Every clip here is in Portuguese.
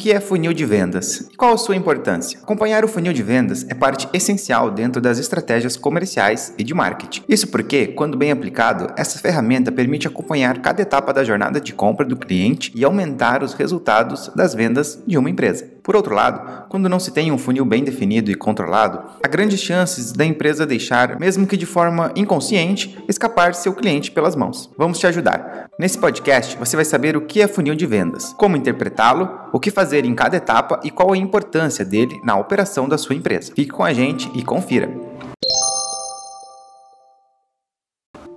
Que é funil de vendas? E qual a sua importância? Acompanhar o funil de vendas é parte essencial dentro das estratégias comerciais e de marketing. Isso porque, quando bem aplicado, essa ferramenta permite acompanhar cada etapa da jornada de compra do cliente e aumentar os resultados das vendas de uma empresa. Por outro lado, quando não se tem um funil bem definido e controlado, há grandes chances da empresa deixar, mesmo que de forma inconsciente, escapar seu cliente pelas mãos. Vamos te ajudar. Nesse podcast, você vai saber o que é funil de vendas, como interpretá-lo, o que fazer em cada etapa e qual a importância dele na operação da sua empresa. Fique com a gente e confira.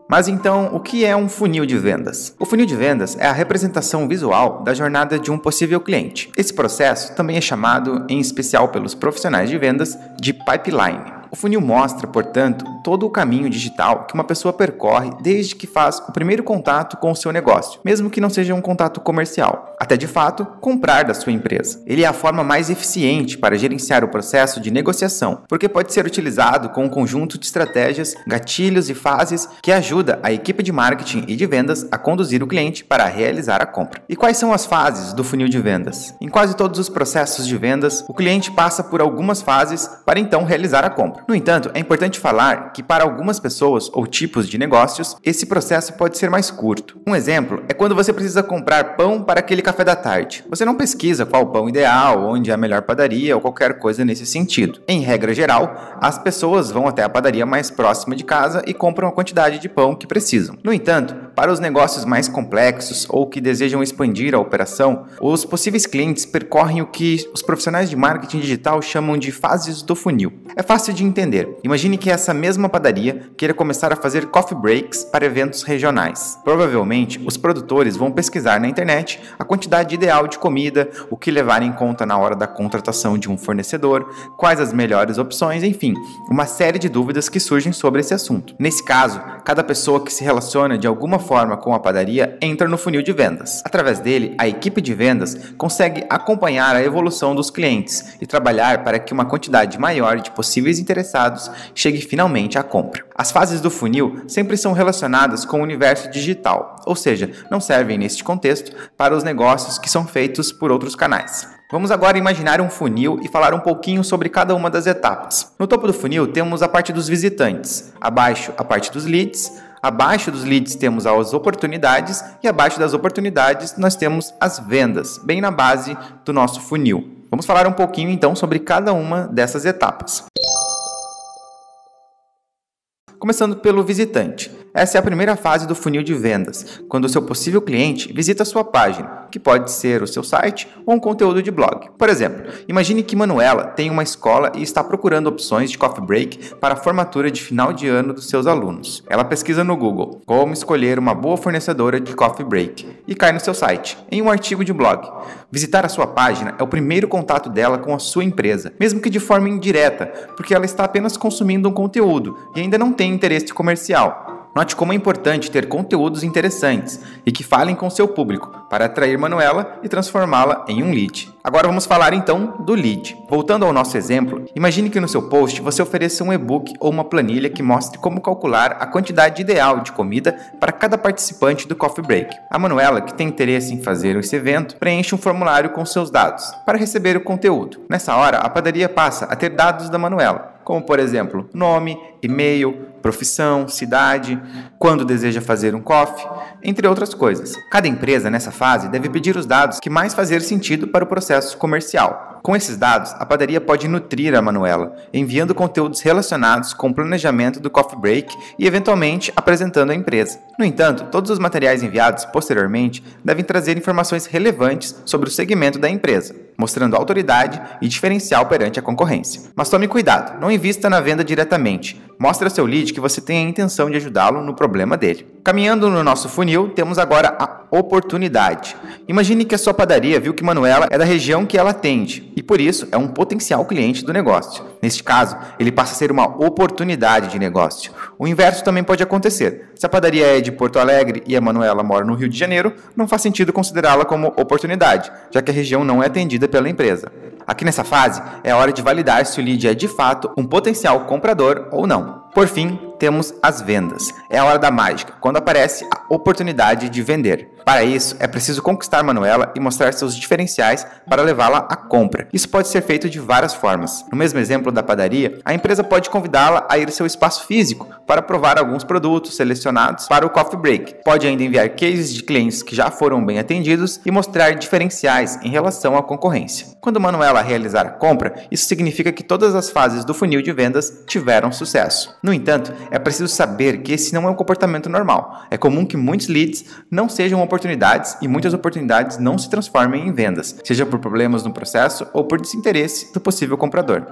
Mas então, o que é um funil de vendas? O funil de vendas é a representação visual da jornada de um possível cliente. Esse processo também é chamado, em especial pelos profissionais de vendas, de pipeline. O funil mostra, portanto, todo o caminho digital que uma pessoa percorre desde que faz o primeiro contato com o seu negócio, mesmo que não seja um contato comercial, até de fato comprar da sua empresa. Ele é a forma mais eficiente para gerenciar o processo de negociação, porque pode ser utilizado com um conjunto de estratégias, gatilhos e fases que ajuda a equipe de marketing e de vendas a conduzir o cliente para realizar a compra. E quais são as fases do funil de vendas? Em quase todos os processos de vendas, o cliente passa por algumas fases para então realizar a compra. No entanto, é importante falar que para algumas pessoas ou tipos de negócios, esse processo pode ser mais curto. Um exemplo é quando você precisa comprar pão para aquele café da tarde. Você não pesquisa qual o pão ideal, onde é a melhor padaria ou qualquer coisa nesse sentido. Em regra geral, as pessoas vão até a padaria mais próxima de casa e compram a quantidade de pão que precisam. No entanto, para os negócios mais complexos ou que desejam expandir a operação, os possíveis clientes percorrem o que os profissionais de marketing digital chamam de fases do funil. É fácil de entender. Imagine que essa mesma padaria queira começar a fazer coffee breaks para eventos regionais. Provavelmente, os produtores vão pesquisar na internet a quantidade ideal de comida, o que levar em conta na hora da contratação de um fornecedor, quais as melhores opções, enfim, uma série de dúvidas que surgem sobre esse assunto. Nesse caso, cada pessoa que se relaciona de alguma forma com a padaria entra no funil de vendas. Através dele, a equipe de vendas consegue acompanhar a evolução dos clientes e trabalhar para que uma quantidade maior de possíveis interessados interessados chegue finalmente à compra. As fases do funil sempre são relacionadas com o universo digital, ou seja, não servem neste contexto para os negócios que são feitos por outros canais. Vamos agora imaginar um funil e falar um pouquinho sobre cada uma das etapas. No topo do funil temos a parte dos visitantes, abaixo a parte dos leads, abaixo dos leads temos as oportunidades e abaixo das oportunidades nós temos as vendas, bem na base do nosso funil. Vamos falar um pouquinho então sobre cada uma dessas etapas. Começando pelo visitante. Essa é a primeira fase do funil de vendas, quando o seu possível cliente visita a sua página, que pode ser o seu site ou um conteúdo de blog. Por exemplo, imagine que Manuela tem uma escola e está procurando opções de coffee break para a formatura de final de ano dos seus alunos. Ela pesquisa no Google como escolher uma boa fornecedora de coffee break e cai no seu site, em um artigo de blog. Visitar a sua página é o primeiro contato dela com a sua empresa, mesmo que de forma indireta, porque ela está apenas consumindo um conteúdo e ainda não tem interesse comercial. Note como é importante ter conteúdos interessantes e que falem com seu público para atrair Manuela e transformá-la em um lead. Agora vamos falar então do lead. Voltando ao nosso exemplo, imagine que no seu post você ofereça um e-book ou uma planilha que mostre como calcular a quantidade ideal de comida para cada participante do coffee break. A Manuela, que tem interesse em fazer esse evento, preenche um formulário com seus dados para receber o conteúdo. Nessa hora, a padaria passa a ter dados da Manuela, como por exemplo, nome, e-mail, profissão, cidade, quando deseja fazer um coffee, entre outras coisas. Cada empresa nessa fase deve pedir os dados que mais fazer sentido para o processo comercial. Com esses dados, a padaria pode nutrir a Manuela, enviando conteúdos relacionados com o planejamento do coffee break e eventualmente apresentando a empresa. No entanto, todos os materiais enviados posteriormente devem trazer informações relevantes sobre o segmento da empresa, mostrando autoridade e diferencial perante a concorrência. Mas tome cuidado, não invista na venda diretamente. Mostre ao seu lead que você tem a intenção de ajudá-lo no problema dele. Caminhando no nosso funil, temos agora a oportunidade. Imagine que a sua padaria viu que Manuela é da região que ela atende e por isso é um potencial cliente do negócio. Neste caso, ele passa a ser uma oportunidade de negócio. O inverso também pode acontecer. Se a padaria é de Porto Alegre e a Manuela mora no Rio de Janeiro, não faz sentido considerá-la como oportunidade, já que a região não é atendida pela empresa. Aqui nessa fase, é hora de validar se o lead é de fato um potencial comprador ou não. Por fim, temos as vendas. É a hora da mágica, quando aparece a oportunidade de vender. Para isso, é preciso conquistar Manuela e mostrar seus diferenciais para levá-la à compra. Isso pode ser feito de várias formas. No mesmo exemplo da padaria, a empresa pode convidá-la a ir ao seu espaço físico para provar alguns produtos selecionados para o coffee break. Pode ainda enviar cases de clientes que já foram bem atendidos e mostrar diferenciais em relação à concorrência. Quando Manuela realizar a compra, isso significa que todas as fases do funil de vendas tiveram sucesso. No entanto, é preciso saber que esse não é um comportamento normal. É comum que muitos leads não sejam oportunidades e muitas oportunidades não se transformem em vendas, seja por problemas no processo ou por desinteresse do possível comprador.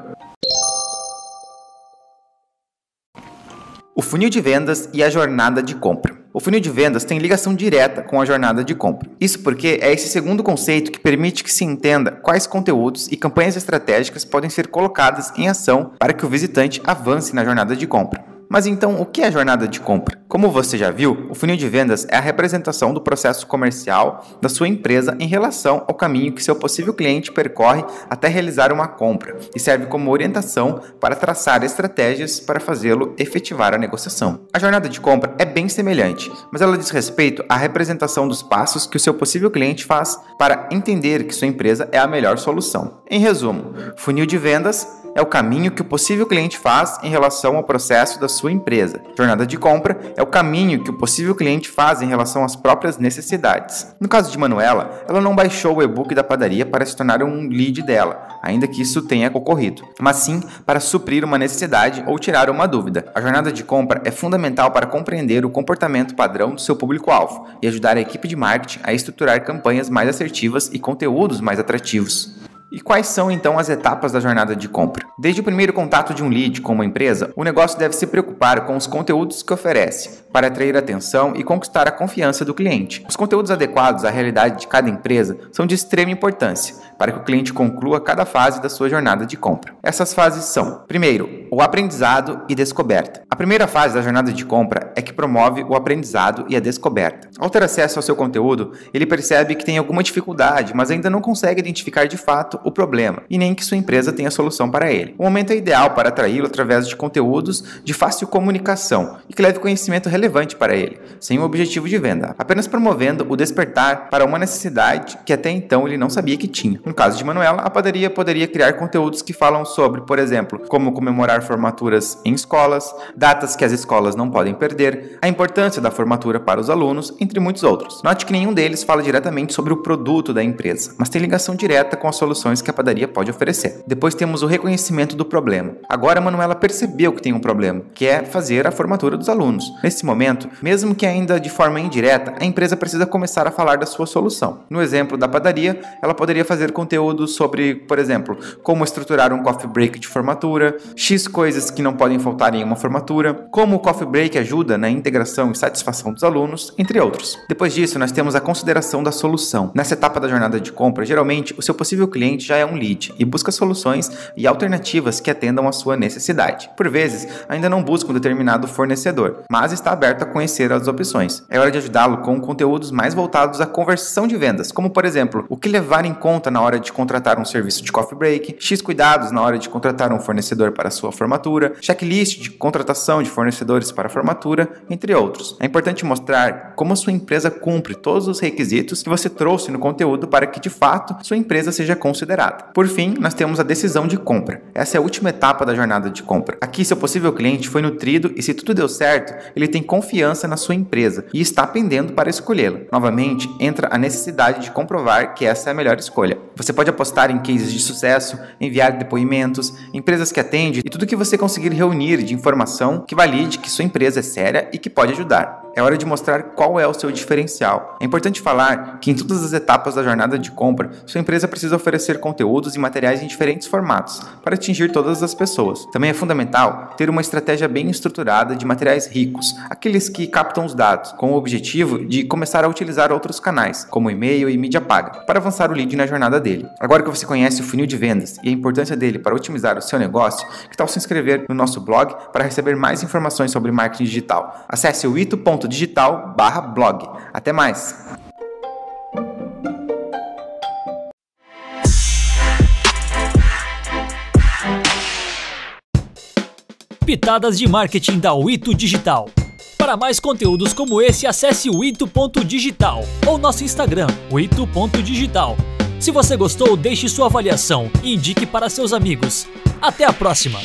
O funil de vendas e a jornada de compra. O funil de vendas tem ligação direta com a jornada de compra. Isso porque é esse segundo conceito que permite que se entenda quais conteúdos e campanhas estratégicas podem ser colocadas em ação para que o visitante avance na jornada de compra. Mas então, o que é jornada de compra? Como você já viu, o funil de vendas é a representação do processo comercial da sua empresa em relação ao caminho que seu possível cliente percorre até realizar uma compra e serve como orientação para traçar estratégias para fazê-lo efetivar a negociação. A jornada de compra é bem semelhante, mas ela diz respeito à representação dos passos que o seu possível cliente faz para entender que sua empresa é a melhor solução. Em resumo, funil de vendas é o caminho que o possível cliente faz em relação ao processo da sua empresa. Jornada de compra é o caminho que o possível cliente faz em relação às próprias necessidades. No caso de Manuela, ela não baixou o e-book da padaria para se tornar um lead dela, ainda que isso tenha ocorrido, mas sim para suprir uma necessidade ou tirar uma dúvida. A jornada de compra é fundamental para compreender o comportamento padrão do seu público-alvo e ajudar a equipe de marketing a estruturar campanhas mais assertivas e conteúdos mais atrativos. E quais são então as etapas da jornada de compra? Desde o primeiro contato de um lead com uma empresa, o negócio deve se preocupar com os conteúdos que oferece, para atrair atenção e conquistar a confiança do cliente. Os conteúdos adequados à realidade de cada empresa são de extrema importância para que o cliente conclua cada fase da sua jornada de compra. Essas fases são: primeiro, o aprendizado e descoberta. A primeira fase da jornada de compra é que promove o aprendizado e a descoberta. Ao ter acesso ao seu conteúdo, ele percebe que tem alguma dificuldade, mas ainda não consegue identificar de fato o problema e nem que sua empresa tenha solução para ele. O momento é ideal para atraí-lo através de conteúdos de fácil comunicação e que leve conhecimento relevante para ele, sem o objetivo de venda, apenas promovendo o despertar para uma necessidade que até então ele não sabia que tinha. No caso de Manuela, a padaria poderia criar conteúdos que falam sobre, por exemplo, como comemorar formaturas em escolas, datas que as escolas não podem perder, a importância da formatura para os alunos, entre muitos outros. Note que nenhum deles fala diretamente sobre o produto da empresa, mas tem ligação direta com as soluções que a padaria pode oferecer. Depois temos o reconhecimento do problema. Agora Manuela percebeu que tem um problema, que é fazer a formatura dos alunos. Nesse momento, mesmo que ainda de forma indireta, a empresa precisa começar a falar da sua solução. No exemplo da padaria, ela poderia fazer conteúdo sobre, por exemplo, como estruturar um coffee break de formatura, X coisas que não podem faltar em uma formatura, como o coffee break ajuda na integração e satisfação dos alunos, entre outros. Depois disso, nós temos a consideração da solução. Nessa etapa da jornada de compra, geralmente o seu possível cliente já é um lead e busca soluções e alternativas que atendam à sua necessidade. Por vezes, ainda não busca um determinado fornecedor, mas está aberto a conhecer as opções. É hora de ajudá-lo com conteúdos mais voltados à conversão de vendas, como por exemplo, o que levar em conta na hora de contratar um serviço de coffee break, X cuidados na hora de contratar um fornecedor para sua formatura, checklist de contratação de fornecedores para formatura, entre outros. É importante mostrar como a sua empresa cumpre todos os requisitos que você trouxe no conteúdo para que de fato sua empresa seja considerada. Por fim, nós temos a decisão de compra. Essa é a última etapa da jornada de compra. Aqui, seu possível cliente foi nutrido e, se tudo deu certo, ele tem confiança na sua empresa e está pendendo para escolhê-la. Novamente, entra a necessidade de comprovar que essa é a melhor escolha. Você pode apostar em cases de sucesso, enviar depoimentos, empresas que atende e tudo que você conseguir reunir de informação que valide que sua empresa é séria e que pode ajudar. É hora de mostrar qual é o seu diferencial. É importante falar que em todas as etapas da jornada de compra, sua empresa precisa oferecer conteúdos e materiais em diferentes formatos para atingir todas as pessoas. Também é fundamental ter uma estratégia bem estruturada de materiais ricos, aqueles que captam os dados, com o objetivo de começar a utilizar outros canais, como e-mail e mídia paga, para avançar o lead na jornada dele. Agora que você conhece o funil de vendas e a importância dele para otimizar o seu negócio, que tal se inscrever no nosso blog para receber mais informações sobre marketing digital? Acesse o ito.digital/blog. Até mais. Pitadas de marketing da Wito Digital. Para mais conteúdos como esse, acesse o ito.digital ou nosso Instagram, o ito.digital. Se você gostou, deixe sua avaliação e indique para seus amigos. Até a próxima!